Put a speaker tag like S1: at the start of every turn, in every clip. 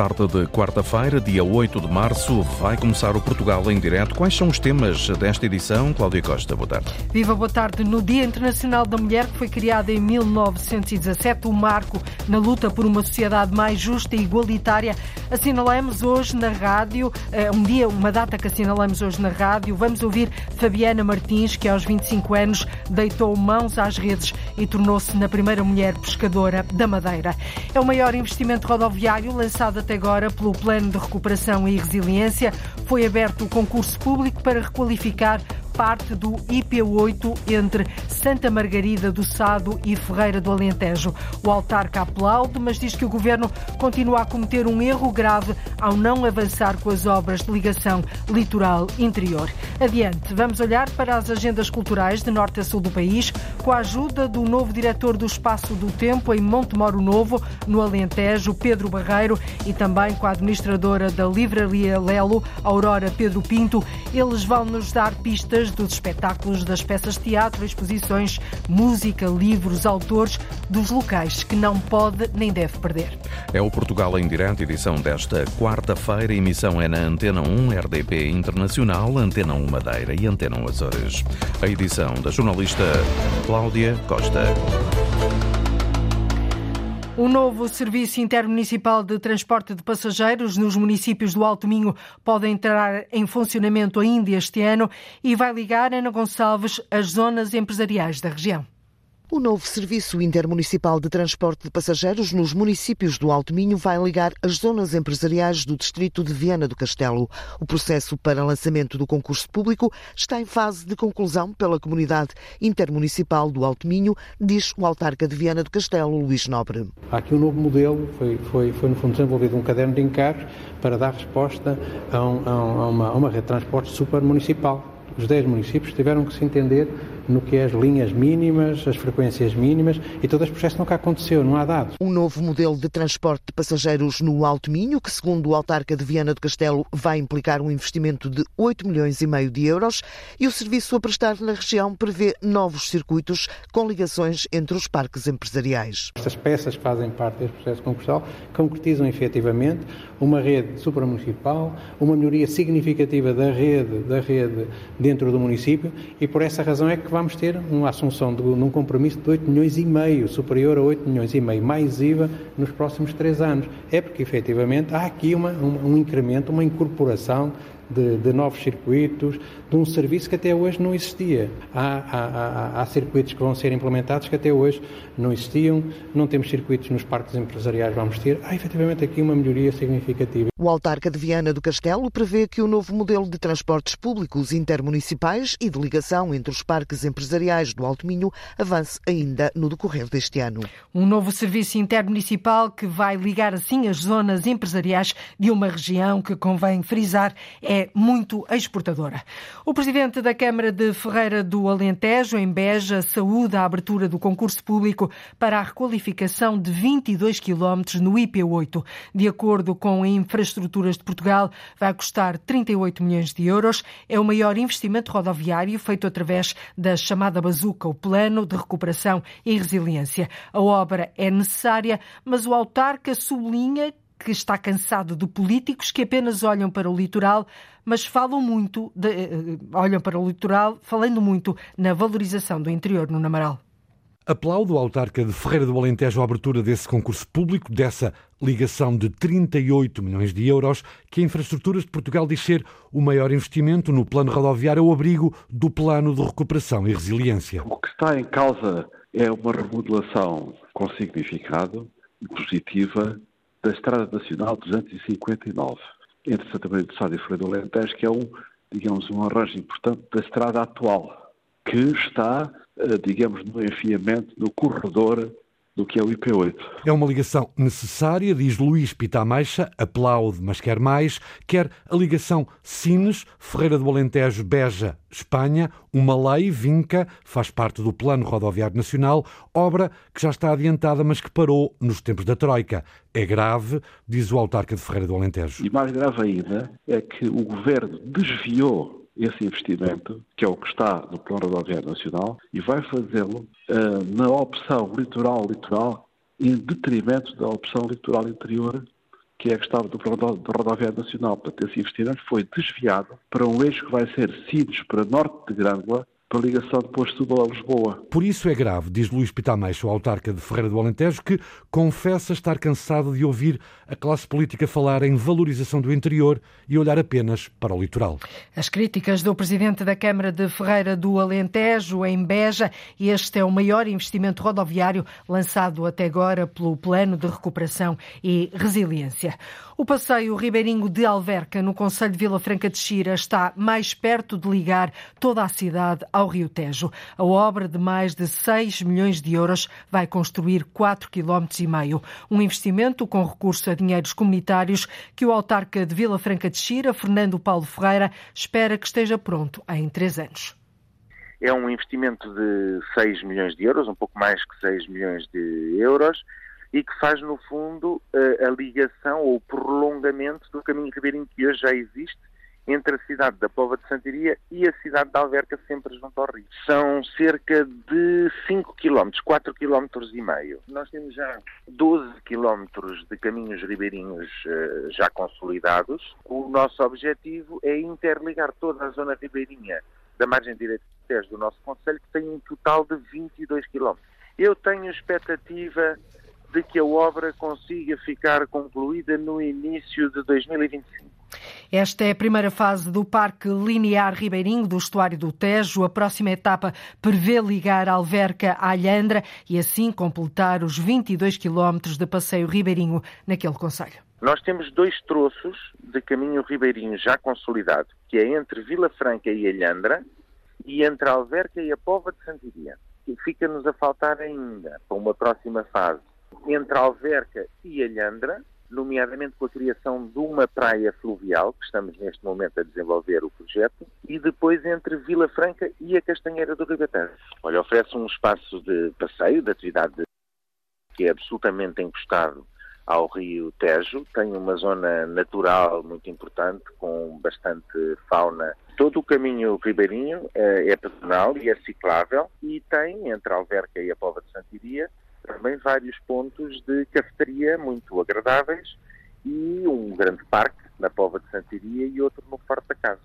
S1: Tarde de quarta-feira, dia 8 de março, vai começar o Portugal em direto. Quais são os temas desta edição? Cláudia Costa, boa tarde.
S2: Viva, boa tarde. No Dia Internacional da Mulher, que foi criado em 1917, o marco na luta por uma sociedade mais justa e igualitária, assinalamos hoje na rádio, eh, um dia, uma data que assinalamos hoje na rádio, vamos ouvir Fabiana Martins, que aos 25 anos deitou mãos às redes e tornou-se na primeira mulher pescadora da Madeira. É o maior investimento rodoviário lançado até agora pelo Plano de Recuperação e Resiliência. Foi aberto o concurso público para requalificar parte do IP8 entre Santa Margarida do Sado e Ferreira do Alentejo. O autarca aplaude, mas diz que o governo continua a cometer um erro grave ao não avançar com as obras de ligação litoral interior. Adiante, vamos olhar para as agendas culturais de norte a sul do país, com a ajuda do novo diretor do Espaço do Tempo em Montemoro Novo, no Alentejo, Pedro Barreiro, e também com a administradora da Livraria Lelo, Aurora Pedro Pinto. Eles vão nos dar pistas dos espetáculos, das peças de teatro, exposições, música, livros, autores, dos locais que não pode nem deve perder.
S1: É o Portugal em Direto, edição desta quarta-feira. Emissão é na Antena 1, RDP Internacional, Antena 1 Madeira e Antena 1 Açores. A edição da jornalista Cláudia Costa.
S2: O novo Serviço Intermunicipal de Transporte de Passageiros nos municípios do Alto Minho pode entrar em funcionamento ainda este ano e vai ligar Ana Gonçalves às zonas empresariais da região.
S3: O novo Serviço Intermunicipal de Transporte de Passageiros nos municípios do Alto Minho vai ligar as zonas empresariais do distrito de Viana do Castelo. O processo para lançamento do concurso público está em fase de conclusão pela Comunidade Intermunicipal do Alto Minho, diz o autarca de Viana do Castelo, Luís Nobre.
S4: Há aqui um novo modelo, foi, foi, foi no fundo desenvolvido um caderno de encargos para dar resposta a, um, a, uma, a uma rede de transporte supermunicipal. Os 10 municípios tiveram que se entender no que é as linhas mínimas, as frequências mínimas e todo este processo nunca aconteceu, não há dados.
S3: Um novo modelo de transporte de passageiros no Alto Minho, que segundo o autarca de Viana do Castelo vai implicar um investimento de 8 milhões e meio de euros e o serviço a prestar na região prevê novos circuitos com ligações entre os parques empresariais.
S4: Estas peças que fazem parte deste processo concursal concretizam efetivamente uma rede supramunicipal, uma melhoria significativa da rede, da rede dentro do município e por essa razão é que vamos ter uma assunção de, um compromisso de 8 milhões e meio, superior a 8 milhões e meio, mais IVA nos próximos três anos. É porque, efetivamente, há aqui uma, um, um incremento, uma incorporação de, de, novos circuitos, de um serviço que até hoje não existia. Há, há, há, há, circuitos que vão ser implementados que até hoje não existiam, não temos circuitos nos parques empresariais, vamos ter. Há efetivamente aqui uma melhoria significativa.
S3: O autarca de Viana do Castelo prevê que o novo modelo de transportes públicos intermunicipais e de ligação entre os parques empresariais do Alto Minho avance ainda no decorrer deste ano.
S2: Um novo serviço intermunicipal que vai ligar assim as zonas empresariais de uma região que, convém frisar, é muito exportadora. O presidente da Câmara de Ferreira do Alentejo, em Beja, saúda a abertura do concurso público para a requalificação de 22 quilómetros no IP8. De acordo com Infraestruturas de Portugal, vai custar 38 milhões de euros. É o maior investimento rodoviário feito através da chamada bazuca, o Plano de Recuperação e Resiliência. A obra é necessária, mas o autarca sublinha que está cansado de políticos que apenas olham para o litoral, mas falam muito, de, eh, olham para o litoral, falando muito na valorização do interior no Namaral.
S5: Aplaudo o autarca de Ferreira do Alentejo a abertura desse concurso público, dessa ligação de 38 milhões de euros, que a Infraestruturas de Portugal diz ser o maior investimento no plano rodoviário ao abrigo do plano de recuperação e resiliência.
S6: O que está em causa é uma remodelação com significado positiva da Estrada Nacional 259, entre Santa Maria do Sado e Freire do Alentejo, que é um, digamos, um arranjo importante da estrada atual, que está, eh, digamos, no enfiamento, no corredor do que é o IP8.
S5: É uma ligação necessária, diz Luís Pitameixa, aplaude, mas quer mais, quer a ligação Sines, Ferreira do Alentejo, Beja, Espanha, uma lei, vinca, faz parte do Plano Rodoviário Nacional, obra que já está adiantada, mas que parou nos tempos da Troika. É grave, diz o autarca de Ferreira do Alentejo.
S6: E mais grave ainda é que o governo desviou esse investimento, que é o que está no Plano Rodoviário Nacional, e vai fazê-lo uh, na opção litoral-litoral em detrimento da opção litoral interior, que é a questão do, do rodoviário nacional. Portanto, esse investimento foi desviado para um eixo que vai ser Sines para norte de Grândola, para a ligação depois de Setúbal a Lisboa.
S5: Por isso é grave, diz Luís Pitameixo, autarca de Ferreira do Alentejo, que confessa estar cansado de ouvir a classe política falar em valorização do interior e olhar apenas para o litoral.
S2: As críticas do presidente da Câmara de Ferreira do Alentejo, em Beja, este é o maior investimento rodoviário lançado até agora pelo Plano de Recuperação e Resiliência. O passeio ribeirinho de Alverca, no Conselho de Vila Franca de Xira, está mais perto de ligar toda a cidade ao Rio Tejo. A obra de mais de 6 milhões de euros vai construir 4,5 km. Um investimento com recurso a dinheiros comunitários que o autarca de Vila Franca de Xira, Fernando Paulo Ferreira, espera que esteja pronto em três anos.
S7: É um investimento de 6 milhões de euros, um pouco mais que 6 milhões de euros, e que faz, no fundo, a, a ligação ou o prolongamento do caminho ribeirinho que hoje já existe entre a cidade da Pova de Santiria e a cidade de Alverca, sempre junto ao rio. São cerca de 5 km, 4 km e meio. Nós temos já 12 km de caminhos ribeirinhos uh, já consolidados. O nosso objetivo é interligar toda a zona ribeirinha da margem direita do nosso Conselho, que tem um total de 22 km. Eu tenho expectativa de que a obra consiga ficar concluída no início de 2025.
S2: Esta é a primeira fase do Parque Linear Ribeirinho do Estuário do Tejo. A próxima etapa prevê ligar Alverca à Alhandra e assim completar os 22 quilómetros de passeio ribeirinho naquele concelho.
S7: Nós temos dois troços de caminho ribeirinho já consolidado, que é entre Vila Franca e Alhandra e entre Alverca e a Pova de Santiria. Fica-nos a faltar ainda, para uma próxima fase, entre Alverca e Alhandra, nomeadamente com a criação de uma praia fluvial, que estamos neste momento a desenvolver o projeto, e depois entre Vila Franca e a Castanheira do Ribatejo. Olha, oferece um espaço de passeio, de atividade que é absolutamente encostado ao rio Tejo, tem uma zona natural muito importante, com bastante fauna. Todo o caminho ribeirinho é, é pedonal e é ciclável, e tem, entre a Alverca e a Pova de Santiria, também vários pontos de cafeteria muito agradáveis e um grande parque na Pova de Santiria e outro no Forte da Casa.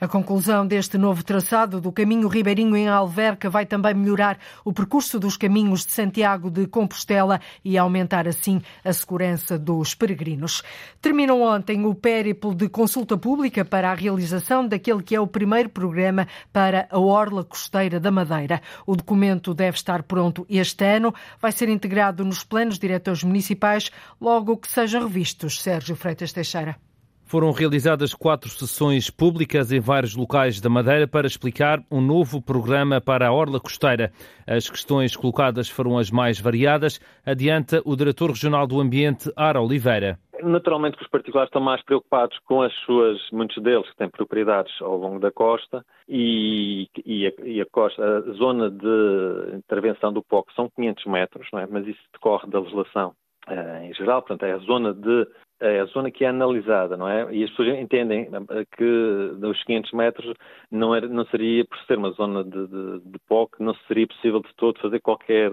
S2: A conclusão deste novo traçado do caminho ribeirinho em Alverca vai também melhorar o percurso dos caminhos de Santiago de Compostela e aumentar assim a segurança dos peregrinos. Terminou ontem o périplo de consulta pública para a realização daquele que é o primeiro programa para a Orla Costeira da Madeira. O documento deve estar pronto este ano, vai ser integrado nos planos diretores municipais logo que sejam revistos. Sérgio Freitas Teixeira.
S8: Foram realizadas quatro sessões públicas em vários locais da Madeira para explicar um novo programa para a Orla Costeira. As questões colocadas foram as mais variadas, adianta o Diretor Regional do Ambiente, Ara Oliveira.
S9: Naturalmente que os particulares estão mais preocupados com as suas, muitos deles que têm propriedades ao longo da costa e, e, a, e a, costa, a zona de intervenção do POC são 500 metros, é? mas isso decorre da legislação uh, em geral, portanto é a zona de é a zona que é analisada, não é? E as pessoas entendem que nos 500 metros não, era, não seria, por ser uma zona de, de, de POC, não seria possível de todo fazer qualquer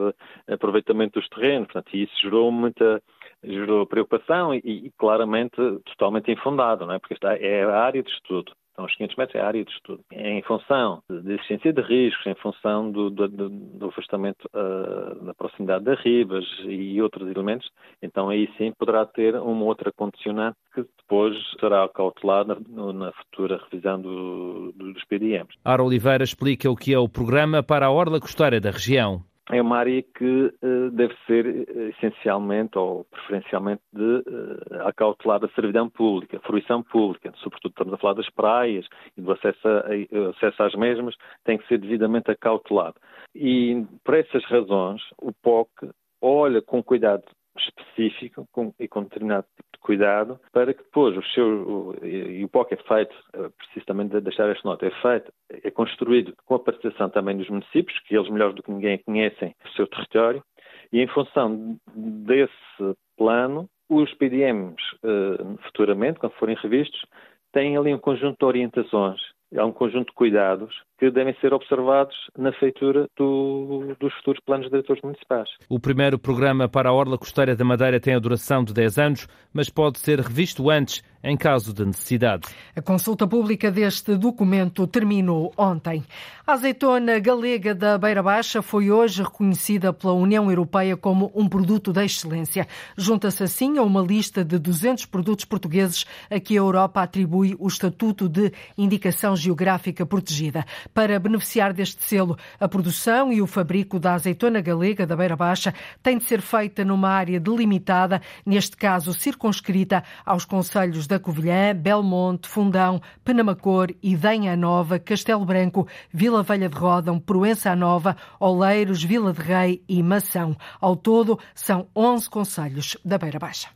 S9: aproveitamento dos terrenos. Portanto, e isso gerou muita gerou preocupação e, e claramente totalmente infundado, não é? Porque esta é a área de estudo. Então, os 500 metros é a área de estudo. Em função da existência de riscos, em função do, do, do afastamento uh, da proximidade das ribas e outros elementos, então aí sim poderá ter uma outra condicionante que depois será cautelada na, na futura revisão do, dos PDMs.
S8: Ara Oliveira explica o que é o programa para a orla costeira da região
S9: é uma área que uh, deve ser uh, essencialmente ou preferencialmente de uh, acautelar a servidão pública, a fruição pública, sobretudo estamos a falar das praias e do acesso, a, acesso às mesmas, tem que ser devidamente acautelado. E por essas razões o POC olha com cuidado específico com, e com determinado tipo de cuidado para que depois o seu, e o POC é feito, é preciso também deixar esta nota, é feito, é construído com a participação também dos municípios, que eles melhor do que ninguém conhecem o seu território, e em função desse plano, os PDMs, uh, futuramente, quando forem revistos, têm ali um conjunto de orientações há um conjunto de cuidados que devem ser observados na feitura do, dos futuros planos diretores municipais.
S8: O primeiro programa para a Orla Costeira da Madeira tem a duração de 10 anos, mas pode ser revisto antes, em caso de necessidade.
S2: A consulta pública deste documento terminou ontem. A azeitona galega da Beira Baixa foi hoje reconhecida pela União Europeia como um produto de excelência. Junta-se assim a uma lista de 200 produtos portugueses a que a Europa atribui o estatuto de indicação geográfica protegida. Para beneficiar deste selo, a produção e o fabrico da azeitona galega da Beira Baixa tem de ser feita numa área delimitada, neste caso circunscrita aos conselhos da Covilhã, Belmonte, Fundão, Penamacor, Idenha Nova, Castelo Branco, Vila Velha de Rodão, Proença Nova, Oleiros, Vila de Rei e Mação. Ao todo, são 11 conselhos da Beira Baixa.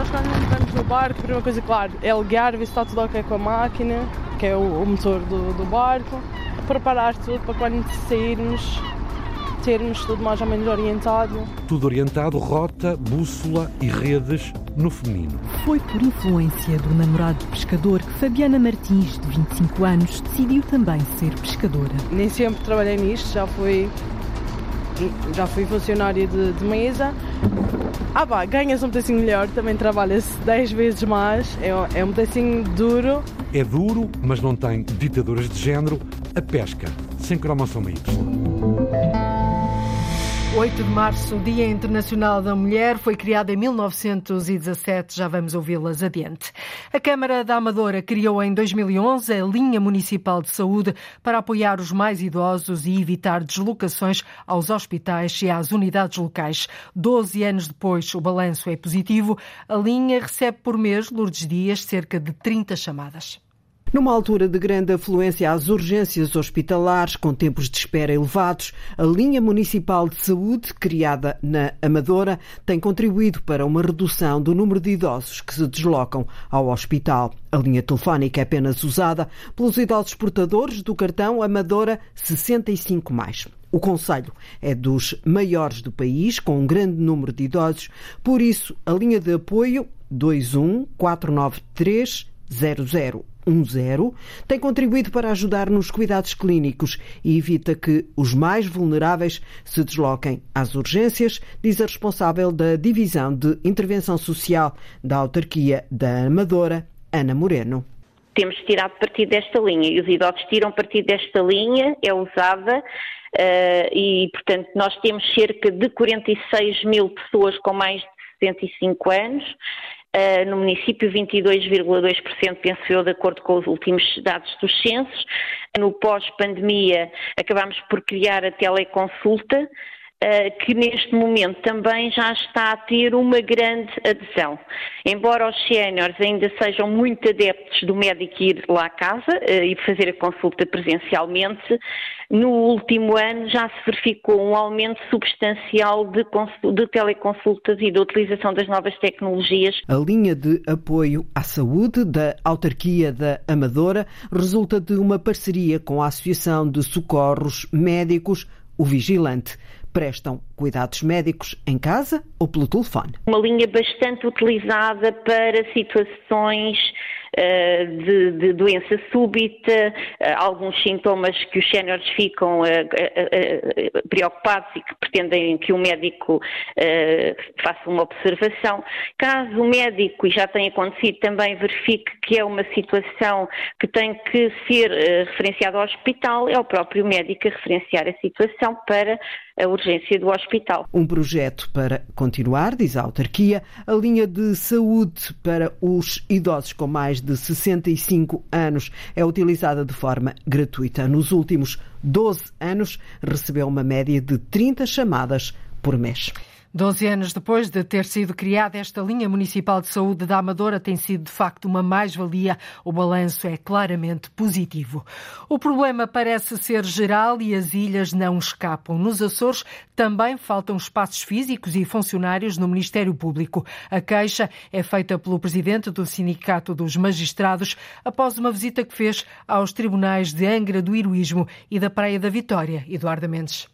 S10: Nós quando entramos no barco, a primeira coisa, claro, é ligar, ver se está tudo ok com a máquina, que é o, o motor do, do, barco, preparar tudo para quando sairmos termos tudo mais ou menos orientado.
S5: Tudo orientado, rota, bússola e redes no feminino.
S11: Foi por influência do namorado pescador que Fabiana Martins, de 25 anos, decidiu também ser pescadora.
S10: Nem sempre trabalhei nisto, já fui já fui funcionária de, de mesa. Ah pá, ganhas um pedacinho melhor, também trabalha-se 10 vezes mais, é, é um pedacinho duro.
S5: É duro, mas não tem ditaduras de género, a pesca, sem cromossomo Y.
S2: 8 de março, Dia Internacional da Mulher, foi criado em 1917, já vamos ouvi-las adiante. A Câmara da Amadora criou em 2011 a Linha Municipal de Saúde para apoiar os mais idosos e evitar deslocações aos hospitais e às unidades locais. Doze anos depois, o balanço é positivo. A linha recebe por mês, Lourdes Dias, cerca de 30 chamadas.
S12: Numa altura de grande afluência às urgências hospitalares, com tempos de espera elevados, a linha municipal de saúde, criada na Amadora, tem contribuído para uma redução do número de idosos que se deslocam ao hospital. A linha telefónica é apenas usada pelos idosos portadores do cartão Amadora 65. O Conselho é dos maiores do país, com um grande número de idosos, por isso a linha de apoio 21 493 00 10 tem contribuído para ajudar nos cuidados clínicos e evita que os mais vulneráveis se desloquem às urgências, diz a responsável da Divisão de Intervenção Social da Autarquia da Amadora, Ana Moreno.
S13: Temos tirado partido desta linha e os idosos tiram partido desta linha, é usada uh, e, portanto, nós temos cerca de 46 mil pessoas com mais de 65 anos Uh, no município 22,2% penso eu, de acordo com os últimos dados dos censos. No pós-pandemia acabámos por criar a teleconsulta, que neste momento também já está a ter uma grande adesão. Embora os séniores ainda sejam muito adeptos do médico ir lá à casa uh, e fazer a consulta presencialmente, no último ano já se verificou um aumento substancial de, de teleconsultas e da utilização das novas tecnologias.
S12: A linha de apoio à saúde da autarquia da Amadora resulta de uma parceria com a Associação de Socorros Médicos, o Vigilante prestam cuidados médicos em casa ou pelo telefone.
S13: Uma linha bastante utilizada para situações de, de, doença súbita, eh, alguns sintomas que os séniores ficam eh, preocupados e que pretendem que o médico faça uma observação. Caso o médico, e já tem acontecido também, verifique que é uma situação que tem que ser referenciada ao hospital, é o próprio médico a referenciar a situação para a urgência do hospital.
S12: Um projeto para continuar, diz a autarquia, a linha de saúde para os idosos com mais de 65 anos é utilizada de forma gratuita. Nos últimos 12 anos, recebeu uma média de 30 chamadas por mês.
S2: Doze anos depois de ter sido criada esta linha municipal de saúde da Amadora, tem sido de facto uma mais-valia. O balanço é claramente positivo. O problema parece ser geral e as ilhas não escapam. Nos Açores também faltam espaços físicos e funcionários no Ministério Público. A queixa é feita pelo presidente do Sindicato dos Magistrados após uma visita que fez aos tribunais de Angra do Heroísmo e da Praia da Vitória, Eduardo Mendes.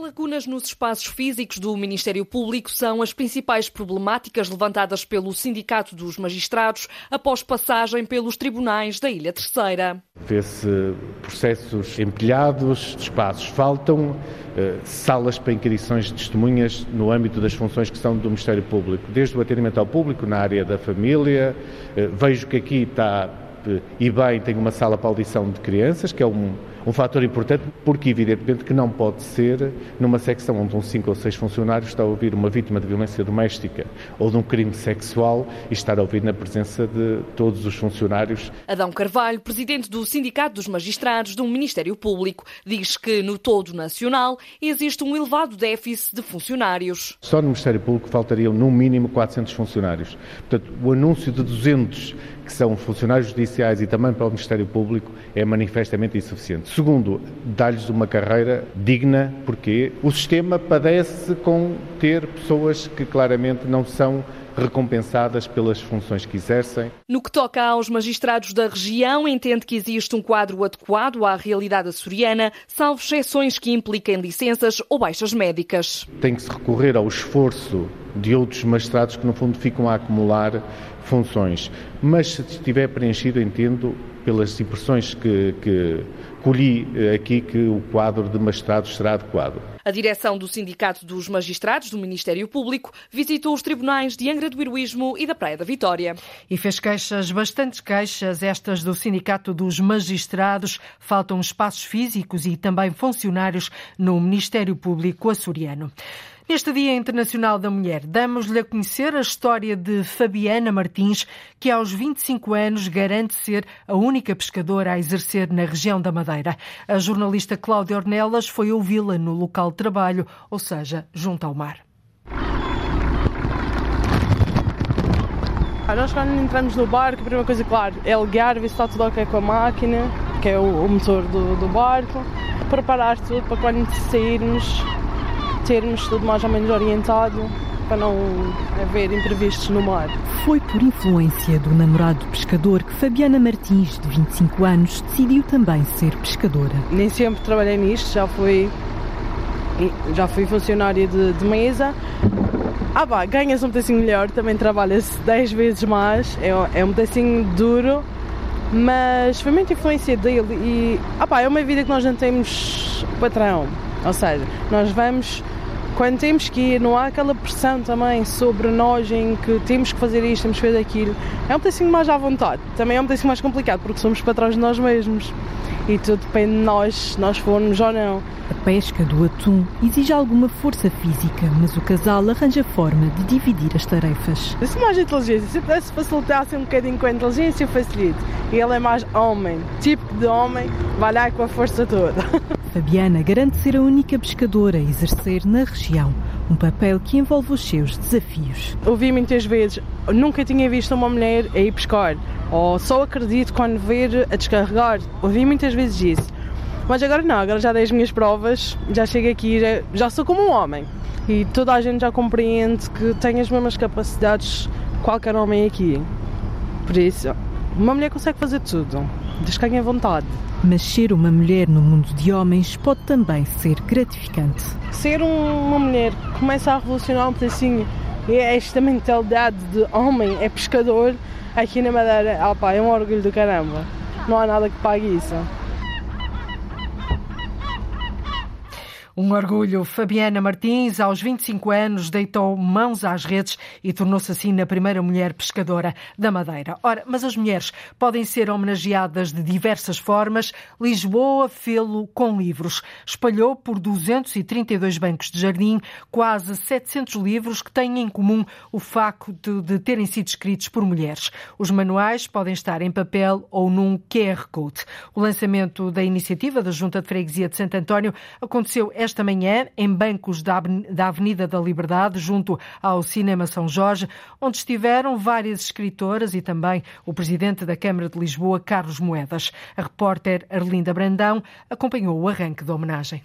S14: Lacunas nos espaços físicos do Ministério Público são as principais problemáticas levantadas pelo Sindicato dos Magistrados após passagem pelos tribunais da Ilha Terceira.
S15: Vê-se processos empilhados, espaços faltam, eh, salas para inquirições de testemunhas no âmbito das funções que são do Ministério Público, desde o atendimento ao público na área da família. Eh, vejo que aqui está eh, e bem tem uma sala para audição de crianças, que é um um fator importante, porque evidentemente que não pode ser numa secção onde um cinco ou seis funcionários está a ouvir uma vítima de violência doméstica ou de um crime sexual e estar a ouvir na presença de todos os funcionários.
S14: Adão Carvalho, presidente do Sindicato dos Magistrados do Ministério Público, diz que no todo nacional existe um elevado déficit de funcionários.
S15: Só no Ministério Público faltariam no mínimo 400 funcionários. Portanto, o anúncio de 200 que são funcionários judiciais e também para o Ministério Público, é manifestamente insuficiente. Segundo, dá-lhes uma carreira digna, porque o sistema padece com ter pessoas que claramente não são recompensadas pelas funções que exercem.
S14: No que toca aos magistrados da região, entende que existe um quadro adequado à realidade açoriana, salvo exceções que impliquem licenças ou baixas médicas.
S15: Tem que se recorrer ao esforço de outros magistrados que, no fundo, ficam a acumular funções. Mas se estiver preenchido, entendo, pelas impressões que, que colhi eh, aqui, que o quadro de magistrados será adequado.
S14: A direção do Sindicato dos Magistrados do Ministério Público visitou os tribunais de Angra do Heroísmo e da Praia da Vitória.
S2: E fez queixas, bastantes queixas, estas do Sindicato dos Magistrados. Faltam espaços físicos e também funcionários no Ministério Público açoriano. Neste Dia Internacional da Mulher, damos-lhe a conhecer a história de Fabiana Martins, que aos 25 anos garante ser a única pescadora a exercer na região da Madeira. A jornalista Cláudia Ornelas foi ouvi-la no local de trabalho, ou seja, junto ao mar.
S10: Nós quando entramos no barco, a primeira coisa, claro, é ligar, ver se está tudo ok com a máquina, que é o motor do, do barco, preparar tudo para quando sairmos termos tudo mais ou menos orientado para não haver imprevistos no mar.
S11: Foi por influência do namorado pescador que Fabiana Martins, de 25 anos, decidiu também ser pescadora.
S10: Nem sempre trabalhei nisto, já fui, já fui funcionária de, de mesa. Ah pá, ganhas um pedacinho melhor, também trabalhas 10 vezes mais, é, é um pedacinho duro, mas foi muita influência dele e ah pá, é uma vida que nós não temos patrão, ou seja, nós vamos quando temos que ir, não há aquela pressão também sobre nós em que temos que fazer isto, temos que fazer aquilo. É um pedacinho mais à vontade. Também é um pedacinho mais complicado porque somos patrões de nós mesmos. E tudo depende de nós, se nós formos ou não.
S11: A pesca do atum exige alguma força física, mas o casal arranja forma de dividir as tarefas.
S10: Se mais inteligência, se pudesse facilitar assim um bocadinho com a inteligência, eu facilito. E ele é mais homem, tipo de homem, vai lá com a força toda.
S11: Fabiana garante ser a única pescadora a exercer na região, um papel que envolve os seus desafios.
S10: Ouvi muitas vezes, nunca tinha visto uma mulher a ir pescar, ou só acredito quando ver a descarregar. Ouvi muitas vezes isso. Mas agora não, agora já dei as minhas provas, já chego aqui, já, já sou como um homem. E toda a gente já compreende que tenho as mesmas capacidades que qualquer homem aqui. Por isso, uma mulher consegue fazer tudo, que tenha vontade.
S11: Mas ser uma mulher no mundo de homens pode também ser gratificante.
S10: Ser uma mulher que começa a revolucionar um pedacinho é esta mentalidade de homem, é pescador, aqui na Madeira, opa, é um orgulho do caramba. Não há nada que pague isso.
S2: Um orgulho. Fabiana Martins, aos 25 anos, deitou mãos às redes e tornou-se assim na primeira mulher pescadora da Madeira. Ora, mas as mulheres podem ser homenageadas de diversas formas. Lisboa fê-lo com livros. Espalhou por 232 bancos de jardim quase 700 livros que têm em comum o facto de terem sido escritos por mulheres. Os manuais podem estar em papel ou num QR Code. O lançamento da iniciativa da Junta de Freguesia de Santo António aconteceu esta esta manhã em bancos da Avenida da Liberdade, junto ao Cinema São Jorge, onde estiveram várias escritoras e também o presidente da Câmara de Lisboa, Carlos Moedas. A repórter Arlinda Brandão acompanhou o arranque da homenagem.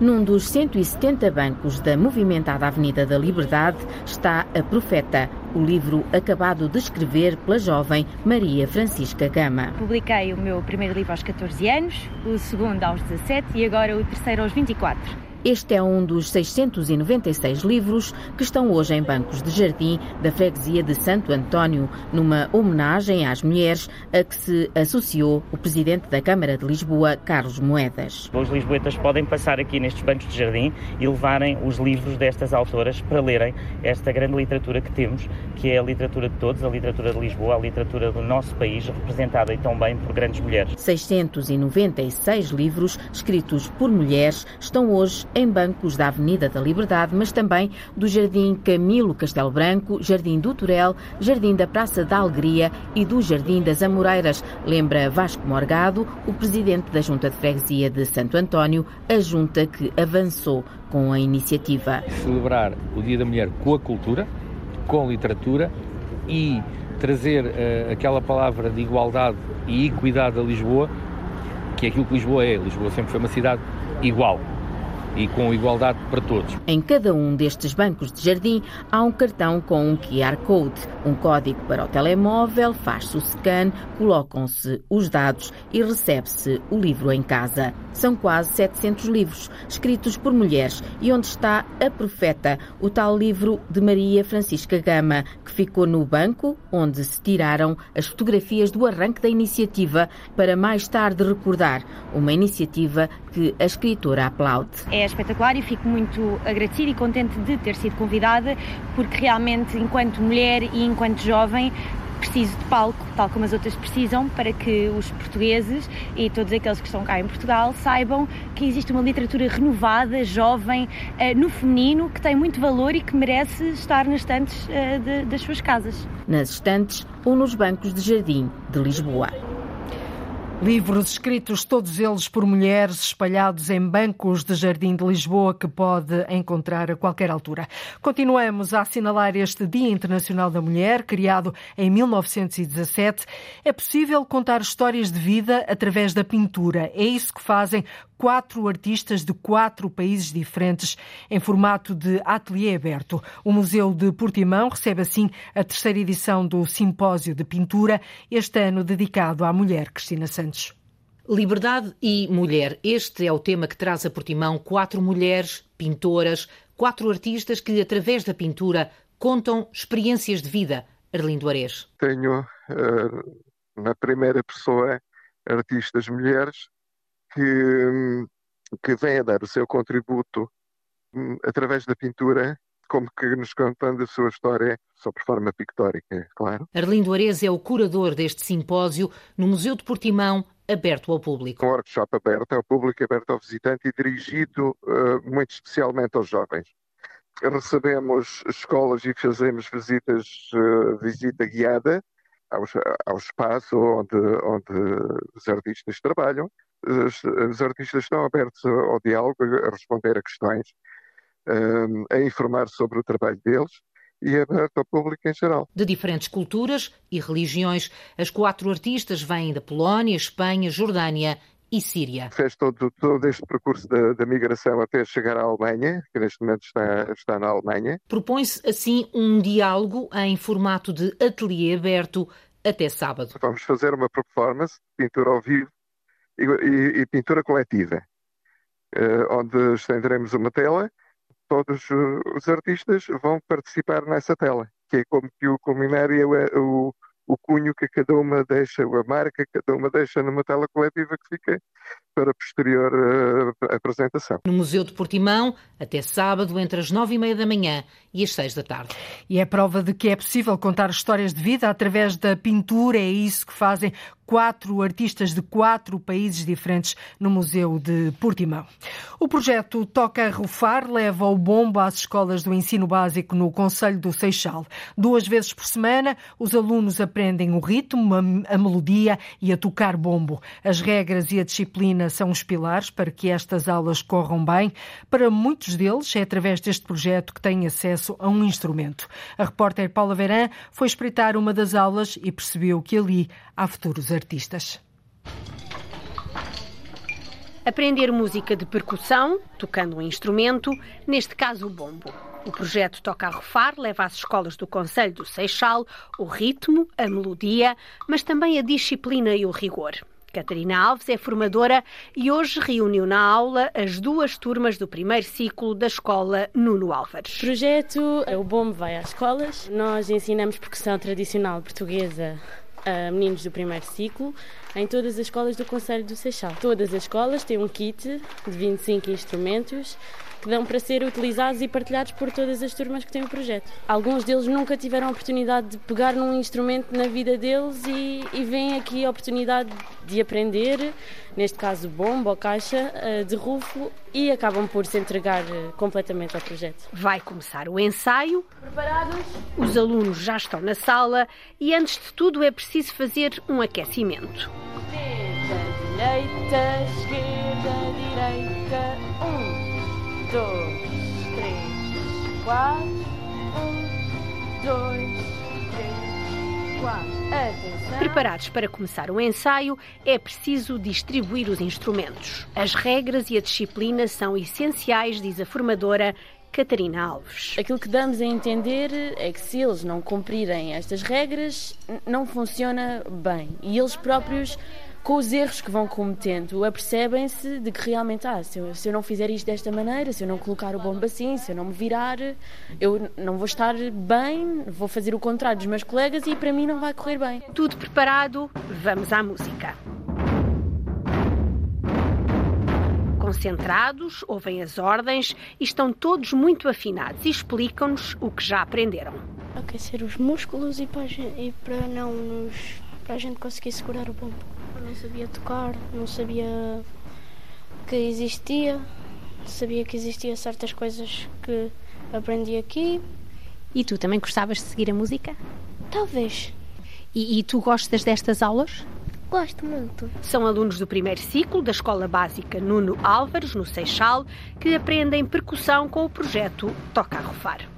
S16: Num dos 170 bancos da movimentada Avenida da Liberdade está A Profeta, o livro acabado de escrever pela jovem Maria Francisca Gama.
S17: Publiquei o meu primeiro livro aos 14 anos, o segundo aos 17 e agora o terceiro aos 24.
S16: Este é um dos 696 livros que estão hoje em bancos de jardim da freguesia de Santo António, numa homenagem às mulheres a que se associou o presidente da Câmara de Lisboa, Carlos Moedas.
S17: Os lisboetas podem passar aqui nestes bancos de jardim e levarem os livros destas autoras para lerem esta grande literatura que temos, que é a literatura de todos, a literatura de Lisboa, a literatura do nosso país, representada e tão bem por grandes mulheres.
S16: 696 livros escritos por mulheres estão hoje em bancos da Avenida da Liberdade, mas também do Jardim Camilo Castelo Branco, Jardim do Turel, Jardim da Praça da Alegria e do Jardim das Amoreiras, lembra Vasco Morgado, o presidente da Junta de Freguesia de Santo António, a junta que avançou com a iniciativa.
S18: Celebrar o Dia da Mulher com a cultura, com a literatura e trazer uh, aquela palavra de igualdade e equidade a Lisboa, que é aquilo que Lisboa é. Lisboa sempre foi uma cidade igual e com igualdade para todos.
S16: Em cada um destes bancos de jardim há um cartão com um QR Code, um código para o telemóvel, faz-se o scan, colocam-se os dados e recebe-se o livro em casa. São quase 700 livros, escritos por mulheres, e onde está a Profeta, o tal livro de Maria Francisca Gama, que ficou no banco onde se tiraram as fotografias do arranque da iniciativa para mais tarde recordar uma iniciativa que a escritora aplaude.
S19: É espetacular e fico muito agradecida e contente de ter sido convidada, porque realmente, enquanto mulher e enquanto jovem, preciso de palco, tal como as outras precisam, para que os portugueses e todos aqueles que estão cá em Portugal saibam que existe uma literatura renovada, jovem, eh, no feminino, que tem muito valor e que merece estar nas estantes eh, das suas casas.
S16: Nas estantes ou nos bancos de jardim de Lisboa.
S2: Livros escritos, todos eles por mulheres, espalhados em bancos de jardim de Lisboa, que pode encontrar a qualquer altura. Continuamos a assinalar este Dia Internacional da Mulher, criado em 1917. É possível contar histórias de vida através da pintura. É isso que fazem quatro artistas de quatro países diferentes em formato de ateliê aberto. O Museu de Portimão recebe assim a terceira edição do Simpósio de Pintura, este ano dedicado à mulher Cristina Santos.
S20: Liberdade e mulher. Este é o tema que traz a Portimão quatro mulheres pintoras, quatro artistas que, através da pintura, contam experiências de vida. Arlindo Ares.
S21: Tenho uh, na primeira pessoa artistas mulheres que, que vem a dar o seu contributo hum, através da pintura como que nos contando a sua história só por forma pictórica, claro.
S20: Arlindo Ares é o curador deste simpósio no Museu de Portimão, aberto ao público.
S21: Um workshop aberto ao público, aberto ao visitante e dirigido uh, muito especialmente aos jovens. Recebemos escolas e fazemos visitas, uh, visita guiada ao, ao espaço onde, onde os artistas trabalham os, artistas estão abertos ao diálogo, a responder a questões, um, a informar sobre o trabalho deles e aberto ao público em geral.
S20: De diferentes culturas e religiões, as quatro artistas vêm da Polónia, Espanha, Jordânia e Síria.
S21: Fez todo, todo este percurso da, da, migração até chegar à Alemanha, que neste momento está, está na Alemanha.
S20: Propõe-se assim um diálogo em formato de ateliê aberto até sábado.
S21: Vamos fazer uma performance, pintura ao vivo, e, e, e pintura coletiva, uh, onde estenderemos uma tela, todos os artistas vão participar nessa tela, que é como que o culminar é o, o, o cunho que cada uma deixa, a marca que cada uma deixa numa tela coletiva que fica para posterior uh, apresentação.
S20: No Museu de Portimão, até sábado, entre as nove e meia da manhã e as seis da tarde.
S2: E é prova de que é possível contar histórias de vida através da pintura, é isso que fazem quatro artistas de quatro países diferentes no Museu de Portimão. O projeto Toca a Rufar leva o bombo às escolas do ensino básico no Conselho do Seixal. Duas vezes por semana, os alunos aprendem o ritmo, a melodia e a tocar bombo. As regras e a disciplina são os pilares para que estas aulas corram bem. Para muitos deles, é através deste projeto que têm acesso a um instrumento. A repórter Paula Verã foi espreitar uma das aulas e percebeu que ali há futuros artistas.
S22: Aprender música de percussão, tocando um instrumento, neste caso o bombo. O projeto Toca a Rufar leva às escolas do Conselho do Seixal o ritmo, a melodia, mas também a disciplina e o rigor. Catarina Alves é formadora e hoje reuniu na aula as duas turmas do primeiro ciclo da escola Nuno Álvares.
S23: O projeto é O Bombo Vai às Escolas. Nós ensinamos percussão tradicional portuguesa a meninos do primeiro ciclo em todas as escolas do Conselho do Seixal. Todas as escolas têm um kit de 25 instrumentos que dão para ser utilizados e partilhados por todas as turmas que têm o projeto. Alguns deles nunca tiveram a oportunidade de pegar num instrumento na vida deles e, e vêm aqui a oportunidade de aprender, neste caso bomba ou caixa, eh, de rufo e acabam por se entregar eh, completamente ao projeto.
S22: Vai começar o ensaio.
S23: Preparados?
S22: Os alunos já estão na sala e antes de tudo é preciso fazer um aquecimento.
S23: Esquerda, direita, esquerda, direita, um dois, três, quatro. Um, dois, três, quatro. Atenção.
S22: Preparados para começar o ensaio, é preciso distribuir os instrumentos. As regras e a disciplina são essenciais, diz a formadora Catarina Alves.
S23: Aquilo que damos a entender é que se eles não cumprirem estas regras, não funciona bem. E eles próprios com os erros que vão cometendo, apercebem-se de que realmente, ah, se eu, se eu, não fizer isto desta maneira, se eu não colocar o bombo assim, se eu não me virar, eu não vou estar bem, vou fazer o contrário dos meus colegas e para mim não vai correr bem.
S22: Tudo preparado, vamos à música. Concentrados, ouvem as ordens e estão todos muito afinados e explicam-nos o que já aprenderam.
S24: Aquecer os músculos e para, e para não nos, para a gente conseguir segurar o bombo. Não sabia tocar, não sabia que existia, sabia que existia certas coisas que aprendi aqui.
S22: E tu também gostavas de seguir a música?
S24: Talvez.
S22: E, e tu gostas destas aulas?
S24: Gosto muito.
S22: São alunos do primeiro ciclo da Escola Básica Nuno Álvares, no Seixal, que aprendem percussão com o projeto Toca a Rufar.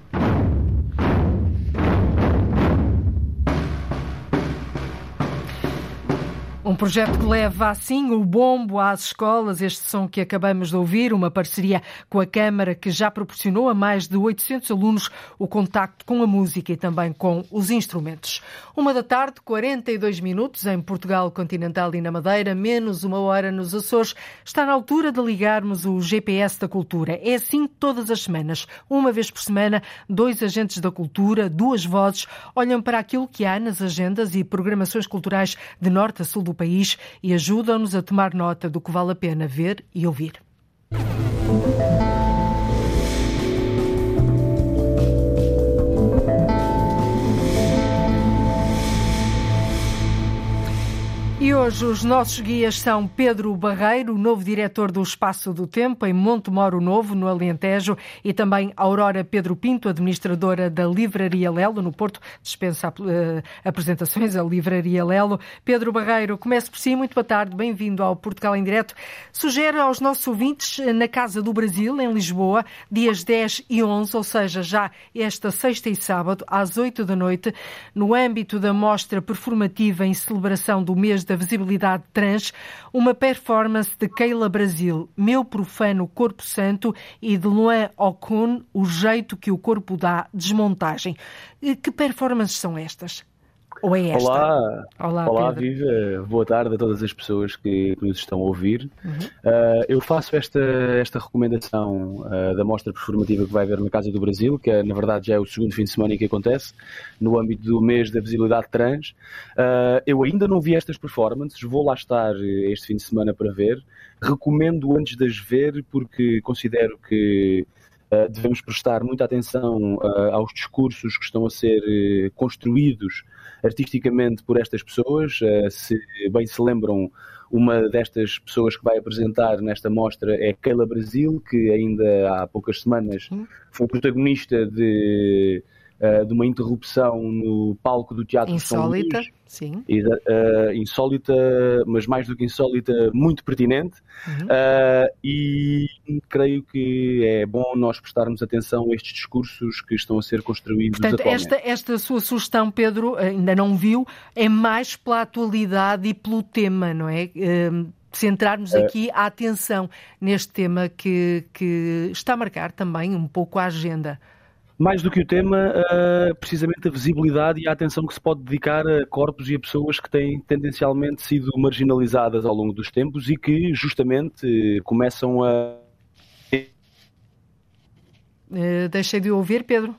S2: Um projeto que leva assim o bombo às escolas, este som que acabamos de ouvir, uma parceria com a Câmara que já proporcionou a mais de 800 alunos o contacto com a música e também com os instrumentos. Uma da tarde, 42 minutos em Portugal continental e na Madeira, menos uma hora nos Açores. Está na altura de ligarmos o GPS da cultura. É assim todas as semanas. Uma vez por semana, dois agentes da cultura, duas vozes, olham para aquilo que há nas agendas e programações culturais de norte a sul do do país e ajudam-nos a tomar nota do que vale a pena ver e ouvir. E hoje os nossos guias são Pedro Barreiro, novo diretor do Espaço do Tempo, em Montemoro Novo, no Alentejo, e também Aurora Pedro Pinto, administradora da Livraria Lelo, no Porto. Dispensa uh, apresentações, a Livraria Lelo. Pedro Barreiro, comece por si. Muito boa tarde, bem-vindo ao Portugal em Direto. Sugere aos nossos ouvintes, eh, na Casa do Brasil, em Lisboa, dias 10 e 11, ou seja, já esta sexta e sábado, às 8 da noite, no âmbito da mostra performativa em celebração do mês da da visibilidade trans, uma performance de Keila Brasil, Meu Profano Corpo Santo, e de Luan Ocun, O Jeito que o Corpo Dá, Desmontagem. Que performances são estas? Ou é esta?
S25: Olá, olá, olá Viva, boa tarde a todas as pessoas que nos estão a ouvir. Uhum. Uh, eu faço esta, esta recomendação uh, da mostra performativa que vai haver na Casa do Brasil, que é, na verdade já é o segundo fim de semana em que acontece, no âmbito do mês da visibilidade trans. Uh, eu ainda não vi estas performances, vou lá estar este fim de semana para ver. Recomendo antes de as ver, porque considero que devemos prestar muita atenção aos discursos que estão a ser construídos artisticamente por estas pessoas. Eh, se bem se lembram, uma destas pessoas que vai apresentar nesta mostra é Keila Brasil, que ainda há poucas semanas foi protagonista de uh, de uma interrupção no palco do Teatro
S2: Insólita,
S25: São Luís.
S2: sim.
S25: Uh, insólita, mas mais do que insólita, muito pertinente. Uhum. Uh, e creio que é bom nós prestarmos atenção a estes discursos que estão a ser construídos
S2: Portanto,
S25: atualmente.
S2: Esta, esta sua sugestão, Pedro, ainda não viu, é mais pela atualidade e pelo tema, não é? centrarmos aqui a atenção neste tema que, que está a marcar também um pouco a agenda.
S26: Mais do que o tema, uh, precisamente a visibilidade e a atenção que se pode dedicar a corpos e a pessoas que têm tendencialmente sido marginalizadas ao longo dos tempos e que justamente começam a.
S2: Uh, deixei de ouvir, Pedro.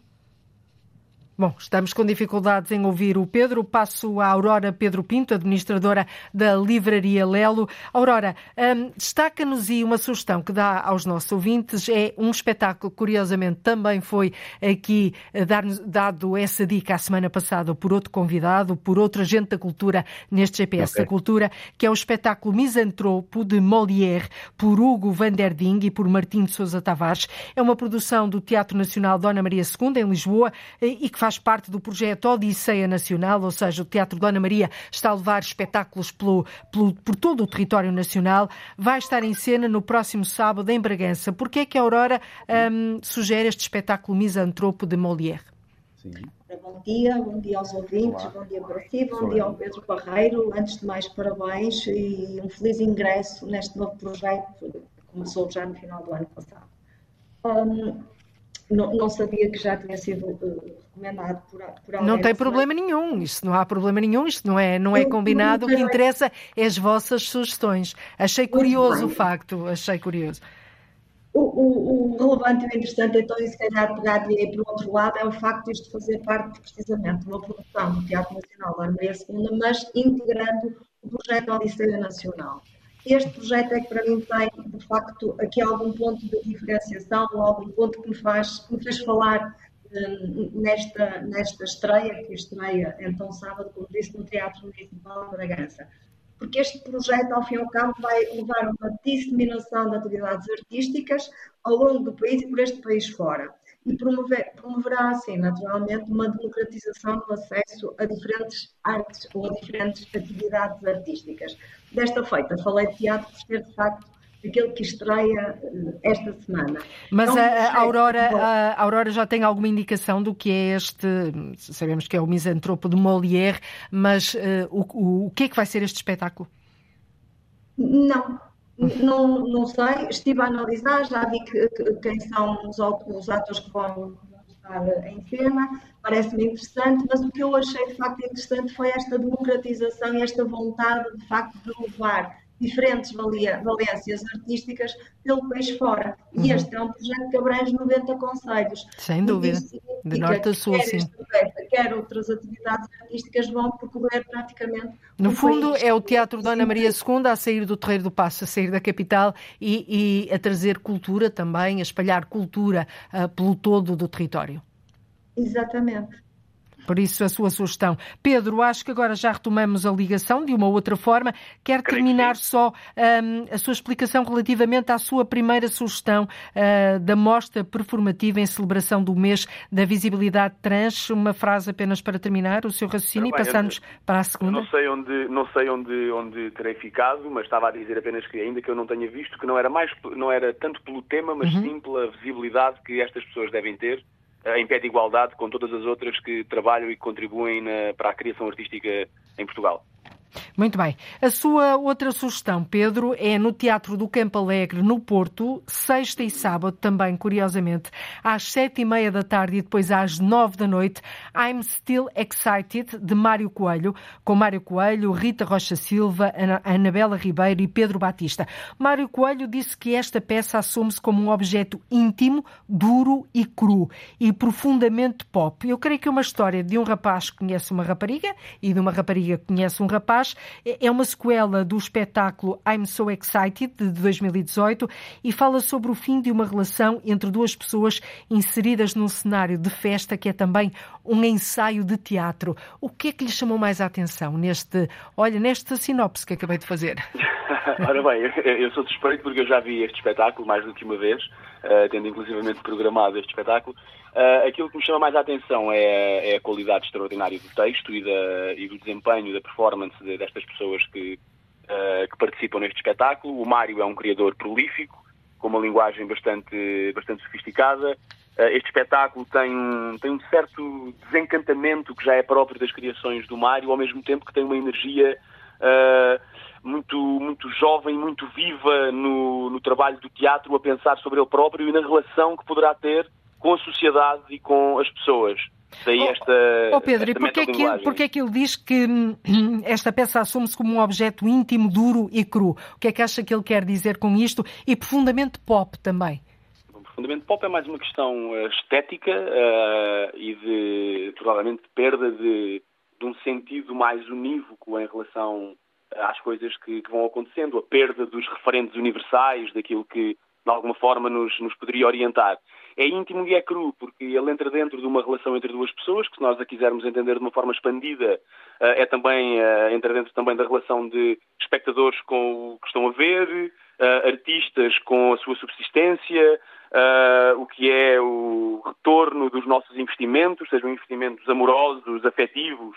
S2: Bom, estamos com dificuldades em ouvir o Pedro. Passo à Aurora Pedro Pinto, administradora da Livraria Lelo. Aurora, um, destaca-nos e uma sugestão que dá aos nossos ouvintes é um espetáculo que, curiosamente, também foi aqui eh, dado essa dica a semana passada por outro convidado, por outro agente da cultura neste GPS okay. da Cultura, que é o espetáculo Misantropo de Molière, por Hugo van der Ding e por Martim de Sousa Tavares. É uma produção do Teatro Nacional Dona Maria II, em Lisboa, eh, e que faz parte do projeto Odisseia Nacional, ou seja, o Teatro Dona Maria está a levar espetáculos pelo, pelo, por todo o território nacional. Vai estar em cena no próximo sábado em Bragança. Por que é que a Aurora um, sugere este espetáculo Misantropo de Molière?
S27: Sim. Bom dia, bom dia aos ouvintes, Olá. bom dia para si, bom Sou dia ao Pedro Barreiro. Antes de mais, parabéns e um feliz ingresso neste novo projeto que começou já no final do ano passado. Um, não, não, sabia que já tinha sido uh, recomendado por, por alguém.
S2: Não tem problema nenhum, isto não há problema nenhum, isto não é, não é combinado. O que interessa é as vossas sugestões. Achei curioso o facto, achei curioso.
S27: O, o, o, relevante e o interessante, então, e se calhar pegar aí para o outro lado, é o facto de isto fazer parte precisamente de uma produção do Teatro Nacional da Maria II, mas integrando o projeto Odisseia Nacional. Este projeto é que para mim tem, de facto, aqui algum ponto de diferenciação, algum ponto que me, faz, que me fez falar nesta, nesta estreia, que estreia então sábado, como disse, no Teatro Municipal de Bragança. Porque este projeto, ao fim e ao cabo, vai levar uma disseminação de atividades artísticas ao longo do país e por este país fora e promover, promoverá, assim, naturalmente, uma democratização do acesso a diferentes artes ou a diferentes atividades artísticas. Desta feita, falei de teatro por ser, de facto, aquele que estreia eh, esta semana.
S2: Mas a, a, Aurora, a, Aurora já tem alguma indicação do que é este, sabemos que é o misantropo de Molière, mas uh, o, o, o que é que vai ser este espetáculo?
S27: Não, não, não sei, estive a analisar, já vi que, que, quem são os, os atores que vão estar em cena, parece-me interessante, mas o que eu achei de facto interessante foi esta democratização e esta vontade de facto de levar diferentes valências artísticas pelo país fora. E uhum. este é um projeto que abrange 90 conselhos.
S2: Sem dúvida, de norte a sul, sim.
S27: Projeto, quer outras atividades artísticas vão percorrer praticamente.
S2: No fundo, país. é o Teatro Dona Maria II a sair do Terreiro do Passo, a sair da capital e, e a trazer cultura também, a espalhar cultura uh, pelo todo do território.
S27: Exatamente.
S2: Por isso, a sua sugestão. Pedro, acho que agora já retomamos a ligação de uma outra forma. Quer terminar só um, a sua explicação relativamente à sua primeira sugestão uh, da mostra performativa em celebração do mês da visibilidade trans. Uma frase apenas para terminar o seu raciocínio e passamos para a segunda.
S25: Não sei onde, não sei onde, onde terei ficado, mas estava a dizer apenas que, ainda que eu não tenha visto, que não era, mais, não era tanto pelo tema, mas uhum. sim pela visibilidade que estas pessoas devem ter em pé de igualdade com todas as outras que trabalham e contribuem na, para a criação artística em Portugal.
S2: Muito bem. A sua outra sugestão, Pedro, é no Teatro do Campo Alegre, no Porto, sexta e sábado, também, curiosamente, às sete e meia da tarde e depois às nove da noite, I'm Still Excited, de Mário Coelho, com Mário Coelho, Rita Rocha Silva, Anabela Ribeiro e Pedro Batista. Mário Coelho disse que esta peça assume-se como um objeto íntimo, duro e cru e profundamente pop. Eu creio que é uma história de um rapaz que conhece uma rapariga e de uma rapariga que conhece um rapaz é uma sequela do espetáculo I'm So Excited, de 2018, e fala sobre o fim de uma relação entre duas pessoas inseridas num cenário de festa que é também um ensaio de teatro. O que é que lhe chamou mais a atenção neste, olha, nesta sinopse que acabei de fazer?
S25: Ora bem, eu sou suspeito porque eu já vi este espetáculo mais do que uma vez, uh, tendo inclusivamente programado este espetáculo. Uh, aquilo que me chama mais a atenção é, é, a qualidade extraordinária do texto e, da, e do desempenho, da performance de, destas pessoas que, uh, que, participam neste espetáculo. O Mário é um criador prolífico, com uma linguagem bastante, bastante sofisticada. Uh, este espetáculo tem tem um certo desencantamento que já é próprio das criações do Mário, ao mesmo tempo que tem uma energia muito, muito jovem, muito viva no, no trabalho do teatro, a pensar sobre ele próprio e na relação que poderá ter com a sociedade e com as pessoas. Daí esta.
S2: Oh, Pedro,
S25: esta
S2: e porquê que, ele, porquê que ele diz que hum, esta peça assume-se como um objeto íntimo, duro e cru? O que é que acha que ele quer dizer com isto? E profundamente pop também.
S25: Profundamente pop é mais uma questão uh, estética uh, e de, provavelmente, perda de, de, um sentido mais unívoco em relação às coisas que, que, vão acontecendo, a perda dos referentes universais, daquilo que, de alguma forma, nos, nos poderia orientar é íntimo e é cru, porque ele entra dentro de uma relação entre duas pessoas, que se nós a quisermos entender de uma forma expandida, eh, é também, eh, entra dentro também da relação de espectadores com o que estão a ver, eh, artistas com a sua subsistência, o que é o retorno dos nossos investimentos, sejam investimentos amorosos, afetivos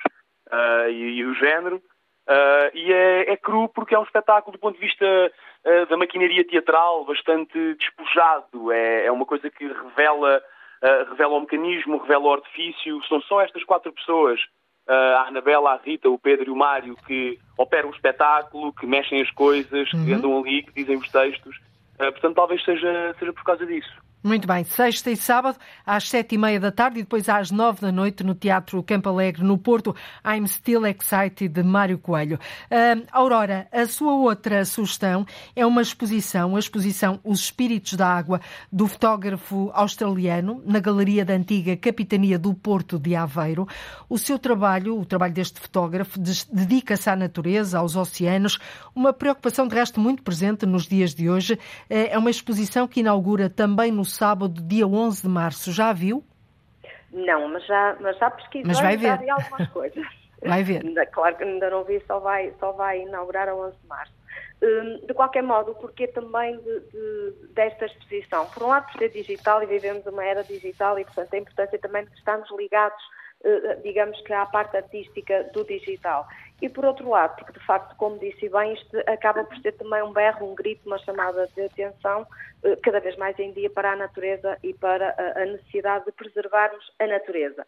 S25: e, do género. Uh, e é, é, cru porque é um espetáculo do ponto de vista uh, da maquinaria teatral bastante despojado. É, é uma coisa que revela, uh, revela o mecanismo, revela o artifício. São só estas quatro pessoas, a Anabela, a Rita, o Pedro e o Mário, que operam o espetáculo, que mexem as coisas, uhum. que andam ali, que dizem os textos. portanto, talvez seja, seja por causa disso.
S2: Muito bem, sexta e sábado às sete e meia da tarde e depois às nove da noite no Teatro Campo Alegre, no Porto, I'm Still Excited, de Mário Coelho. Uh, Aurora, a sua outra sugestão é uma exposição, a exposição Os Espíritos da Água, do fotógrafo australiano, na Galeria da Antiga Capitania do Porto de Aveiro. O seu trabalho, o trabalho deste fotógrafo, dedica-se à natureza, aos oceanos, uma preocupação de resto muito presente nos dias de hoje. É uma exposição que inaugura também no sábado, dia 11 de março. Já viu?
S28: Não, mas já, mas já pesquisei
S2: mas vai ver.
S28: já vi algumas coisas.
S2: Vai ver.
S28: claro que ainda não vi, só vai, só vai inaugurar a 11 de março. Hum, de qualquer modo, o porquê também de, de, desta exposição? Por um lado, por ser digital e vivemos uma era digital e, portanto, a importância também de estarmos ligados, eh, digamos que, à parte artística do digital. E por outro lado, porque de facto, como disse bem, isto acaba por ser também um berro, um grito, uma chamada de atenção, eh, cada vez mais em dia para a natureza e para a necessidade de preservarmos a natureza.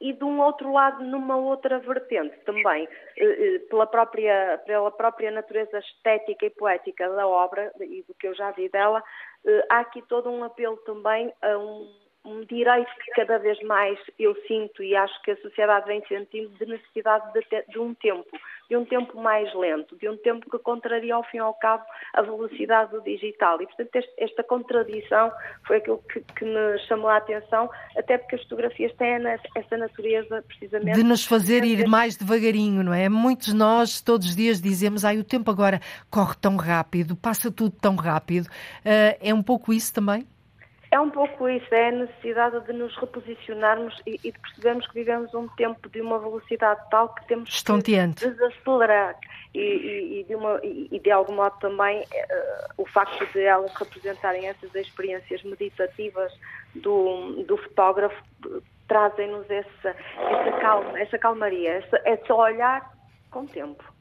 S28: E de um outro lado, numa outra vertente também, eh, eh, pela própria, pela própria natureza estética e poética da obra e do que eu já vi dela, há aqui todo um apelo também a um um direito que cada vez mais eu sinto e acho que a sociedade vem sentindo de necessidade de, de, um tempo, de um tempo mais lento, de um tempo que contraria ao fim e ao cabo a velocidade do digital. E, portanto, este, esta contradição foi aquilo que, que, me chamou a atenção, até porque as fotografias têm essa natureza, precisamente...
S2: De nos fazer ir mais devagarinho, não é? Muitos nós, todos os dias, dizemos, ai, o tempo agora corre tão rápido, passa tudo tão rápido. Uh, é um pouco isso também?
S28: É um pouco isso, é a necessidade de nos reposicionarmos e, e de percebermos que vivemos um tempo de uma velocidade tal que temos
S2: Estonteante.
S28: que desacelerar. E, e, e, de uma, e, de algum modo também uh, o facto de elas representarem essas experiências meditativas do, do fotógrafo trazem-nos essa, essa calma, essa calmaria, essa, esse olhar com tempo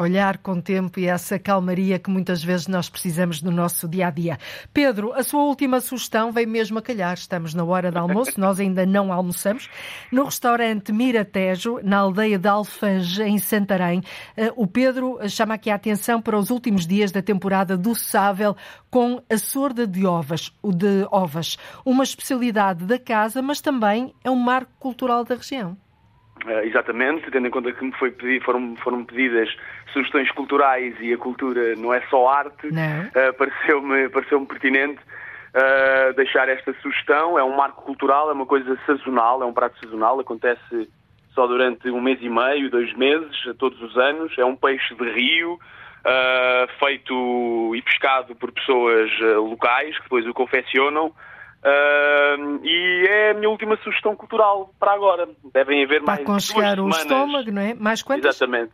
S2: olhar com tempo e essa calmaria que muitas vezes nós precisamos no nosso dia a dia. Pedro, a sua última sugestão vem mesmo a calhar. Estamos na hora de almoço, nós ainda não almoçamos. No restaurante Miratejo, na aldeia de Alfange, em Santarém, eh, o Pedro chama aqui a atenção para os últimos dias da temporada do Sável com a sorda de ovas, o de ovas, uma especialidade da casa, mas também é um marco cultural da região.
S25: Uh, exatamente, tendo em conta que me foi pedir, foram, foram pedidas sugestões culturais e a cultura não é só arte, uh, pareceu-me pareceu pertinente uh, deixar esta sugestão. É um marco cultural, é uma coisa sazonal, é um prato sazonal, acontece só durante um mês e meio, dois meses, todos os anos. É um peixe de rio, feito e pescado por pessoas locais que depois o confeccionam. Uh, e é a minha última sugestão cultural para agora. Devem haver
S2: para
S25: mais duas
S2: semanas.
S25: o
S2: estômago, não é? Mais quantas?
S25: Exatamente.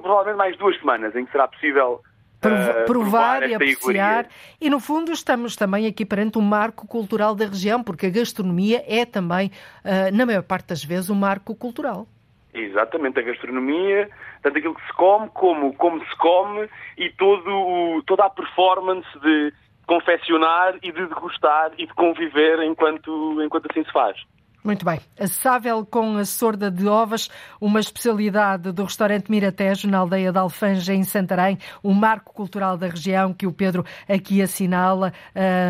S25: Provavelmente mais duas semanas em que será possível uh,
S2: provar,
S25: provar
S2: e apreciar.
S25: Iguaria.
S2: E no fundo estamos também aqui perante um marco cultural da região, porque a gastronomia é também, uh, na maior parte das vezes, um marco cultural.
S25: Exatamente, a gastronomia, tanto aquilo que se come como como se come e todo toda a performance de confeccionar e de degustar e de conviver enquanto, enquanto assim se faz.
S2: Muito bem. Assável com a sorda de ovas, uma especialidade do restaurante Miratejo, na aldeia de Alfanja, em Santarém, um marco cultural da região que o Pedro aqui assinala.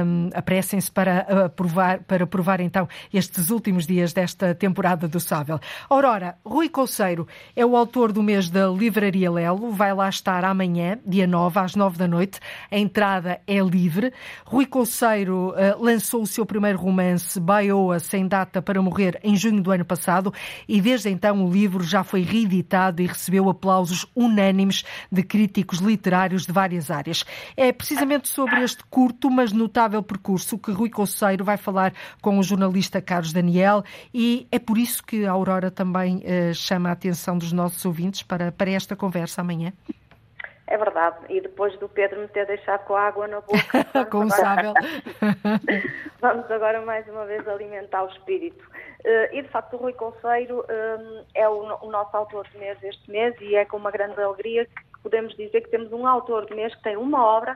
S2: Um, Apressem-se para provar, para provar então estes últimos dias desta temporada do Sável. Aurora, Rui Colseiro é o autor do mês da Livraria Lelo, vai lá estar amanhã, dia 9, às 9 da noite. A entrada é livre. Rui Colseiro uh, lançou o seu primeiro romance, Baioa, sem data para morrer em junho do ano passado e desde então o livro já foi reeditado e recebeu aplausos unânimes de críticos literários de várias áreas. É precisamente sobre este curto, mas notável percurso que Rui Conceiro vai falar com o jornalista Carlos Daniel e é por isso que a Aurora também uh, chama a atenção dos nossos ouvintes para, para esta conversa amanhã.
S28: É verdade. E depois do Pedro me ter deixado com a água na boca.
S2: Como sábel.
S28: vamos agora mais uma vez alimentar o espírito. Uh, e de facto o Rui Conceiro um, é o, nosso autor de mês este mês e é com uma grande alegria que podemos dizer que temos um autor de mês que tem uma obra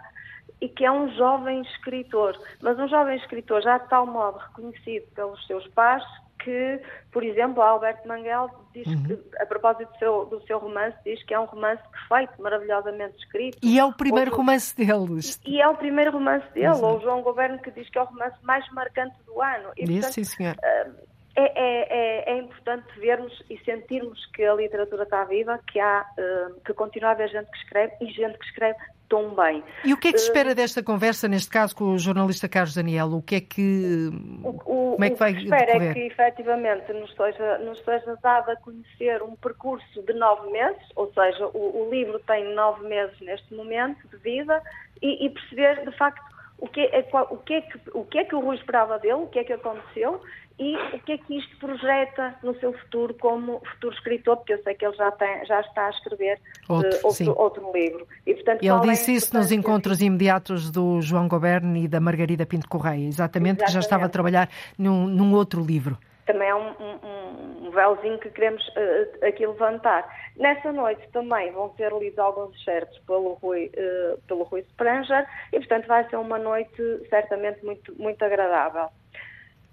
S28: e que é um jovem escritor, mas um jovem escritor já de tal modo reconhecido pelos seus pais que, por exemplo, Alberto Manguel diz uhum. que, a propósito do seu, do seu romance, diz que é um romance perfeito, maravilhosamente escrito.
S2: E é o primeiro Ou, romance deles.
S28: E é o primeiro romance dele, Exato. ou o João Governo que diz que é o romance mais marcante do ano.
S2: E, Isso, portanto, sim, senhor.
S28: Uh, é, é, é, é, importante vermos e sentirmos que a literatura está viva, que há, uh, que continua a haver gente que escreve e gente que escreve tão bem.
S2: E o que é que se espera uh, desta conversa, neste caso com o jornalista Carlos Daniel? O que é que. O, o, como é que vai
S28: o que espera é que efetivamente nos seja, nos seja dado a conhecer um percurso de nove meses, ou seja, o, o livro tem nove meses neste momento de vida, e, e perceber de facto o que, é, o, que é que, o que é que o Rui esperava dele, o que é que aconteceu e o que é que isto projeta no seu futuro como futuro escritor, porque eu sei que ele já, tem, já está a escrever outro, uh, outro, outro, livro.
S2: E, portanto, ele é disse é isso nos encontros imediatos do João Goberno e da Margarida Pinto Correia, exatamente, exatamente. que já estava a trabalhar num, num outro livro.
S28: Também é um, um, um véuzinho que queremos uh, aqui levantar. Nessa noite também vão ser lidos alguns excertos pelo Rui, uh, pelo Rui Spranger e, portanto, vai ser uma noite certamente muito, muito agradável.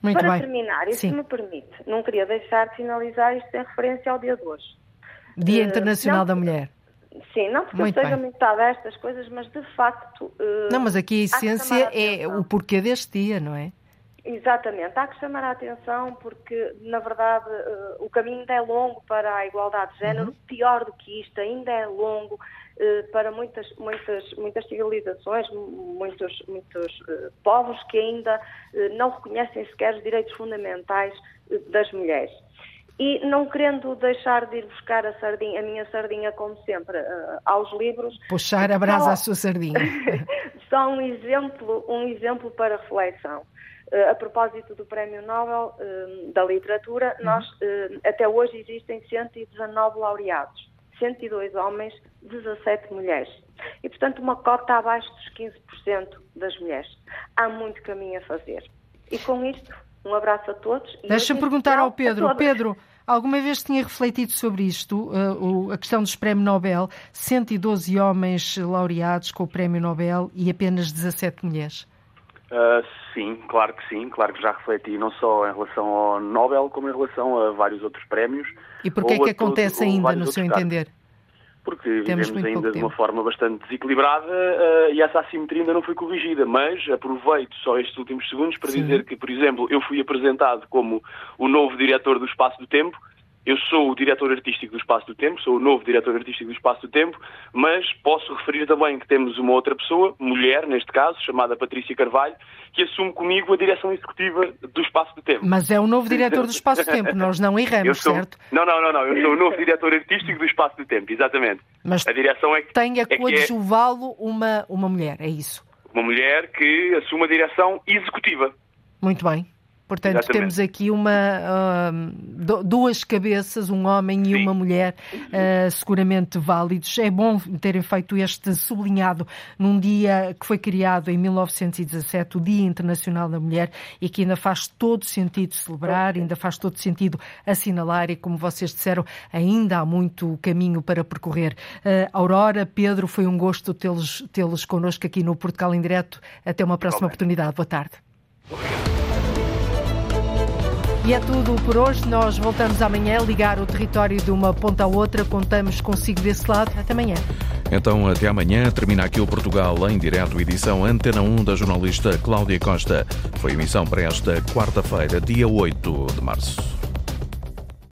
S2: Muito
S28: Para
S2: bem.
S28: terminar, e se me permite, não queria deixar de finalizar isto em referência ao dia de hoje.
S2: Dia uh, Internacional
S28: não,
S2: da Mulher.
S28: Sim, não porque muito eu seja metade destas coisas, mas de facto. Uh,
S2: não, mas aqui a essência a é o porquê deste dia, não é?
S28: Exatamente, há que chamar a atenção porque, na verdade, uh, o caminho ainda é longo para a igualdade de género. Uhum. Pior do que isto, ainda é longo. Eh, para muitas, muitas, muitas civilizações, muitos, muitos uh, povos que ainda uh, não reconhecem sequer os direitos fundamentais das mulheres. E não querendo deixar de ir buscar a, sardinha, a minha sardinha, como sempre, aos livros.
S2: Puxar a brasa só, à sua sardinha.
S28: só um exemplo, um exemplo para reflexão. a propósito do Prémio Nobel da Literatura, uhum. nós, até hoje existem 119 laureados. 102 homens, 17 mulheres. E, portanto, uma cota abaixo dos 15% das mulheres. Há muito caminho a fazer. E com isto, um abraço a todos.
S2: Deixa-me perguntar ao Pedro. Pedro, alguma vez tinha refletido sobre isto, uh, a questão dos prémios Nobel, 112 homens laureados com o Prémio Nobel e apenas 17 mulheres?
S25: Uh, sim, claro que sim, claro que já refleti não só em relação ao Nobel, como em relação a vários outros prémios.
S2: E porquê é que acontece ainda, no seu entender?
S25: Porque Temos vivemos ainda de uma forma bastante desequilibrada uh, e essa assimetria ainda não foi corrigida. Mas aproveito só estes últimos segundos para Sim. dizer que, por exemplo, eu fui apresentado como o novo diretor do Espaço do Tempo eu sou o diretor artístico do Espaço do Tempo, sou o novo diretor artístico do Espaço do Tempo, mas posso referir também que temos uma outra pessoa, mulher neste caso, chamada Patrícia Carvalho, que assume comigo a direção executiva do Espaço do Tempo.
S2: Mas é o novo diretor do Espaço do Tempo, nós não erramos,
S25: sou...
S2: certo?
S25: Não, não, não, não, eu sou o novo diretor artístico do Espaço do Tempo, exatamente.
S2: Mas
S25: a direção é que
S2: tem a
S25: é
S2: coadjuvá-lo é... uma, uma mulher, é isso?
S25: Uma mulher que assume a direção executiva.
S2: Muito bem. Portanto, Exatamente. temos aqui uma, uh, duas cabeças, um homem Sim. e uma mulher, uh, seguramente válidos. É bom terem feito este sublinhado num dia que foi criado em 1917, o Dia Internacional da Mulher, e que ainda faz todo sentido celebrar, ainda faz todo sentido assinalar, e como vocês disseram, ainda há muito caminho para percorrer. Uh, Aurora, Pedro, foi um gosto tê-los tê connosco aqui no Portugal em Direto. Até uma próxima oportunidade. Boa tarde. E é tudo por hoje. Nós voltamos amanhã a ligar o território de uma ponta à outra. Contamos consigo desse lado. Até amanhã.
S1: Então, até amanhã. Termina aqui o Portugal em direto, edição Antena 1 da jornalista Cláudia Costa. Foi emissão para esta quarta-feira, dia 8 de março.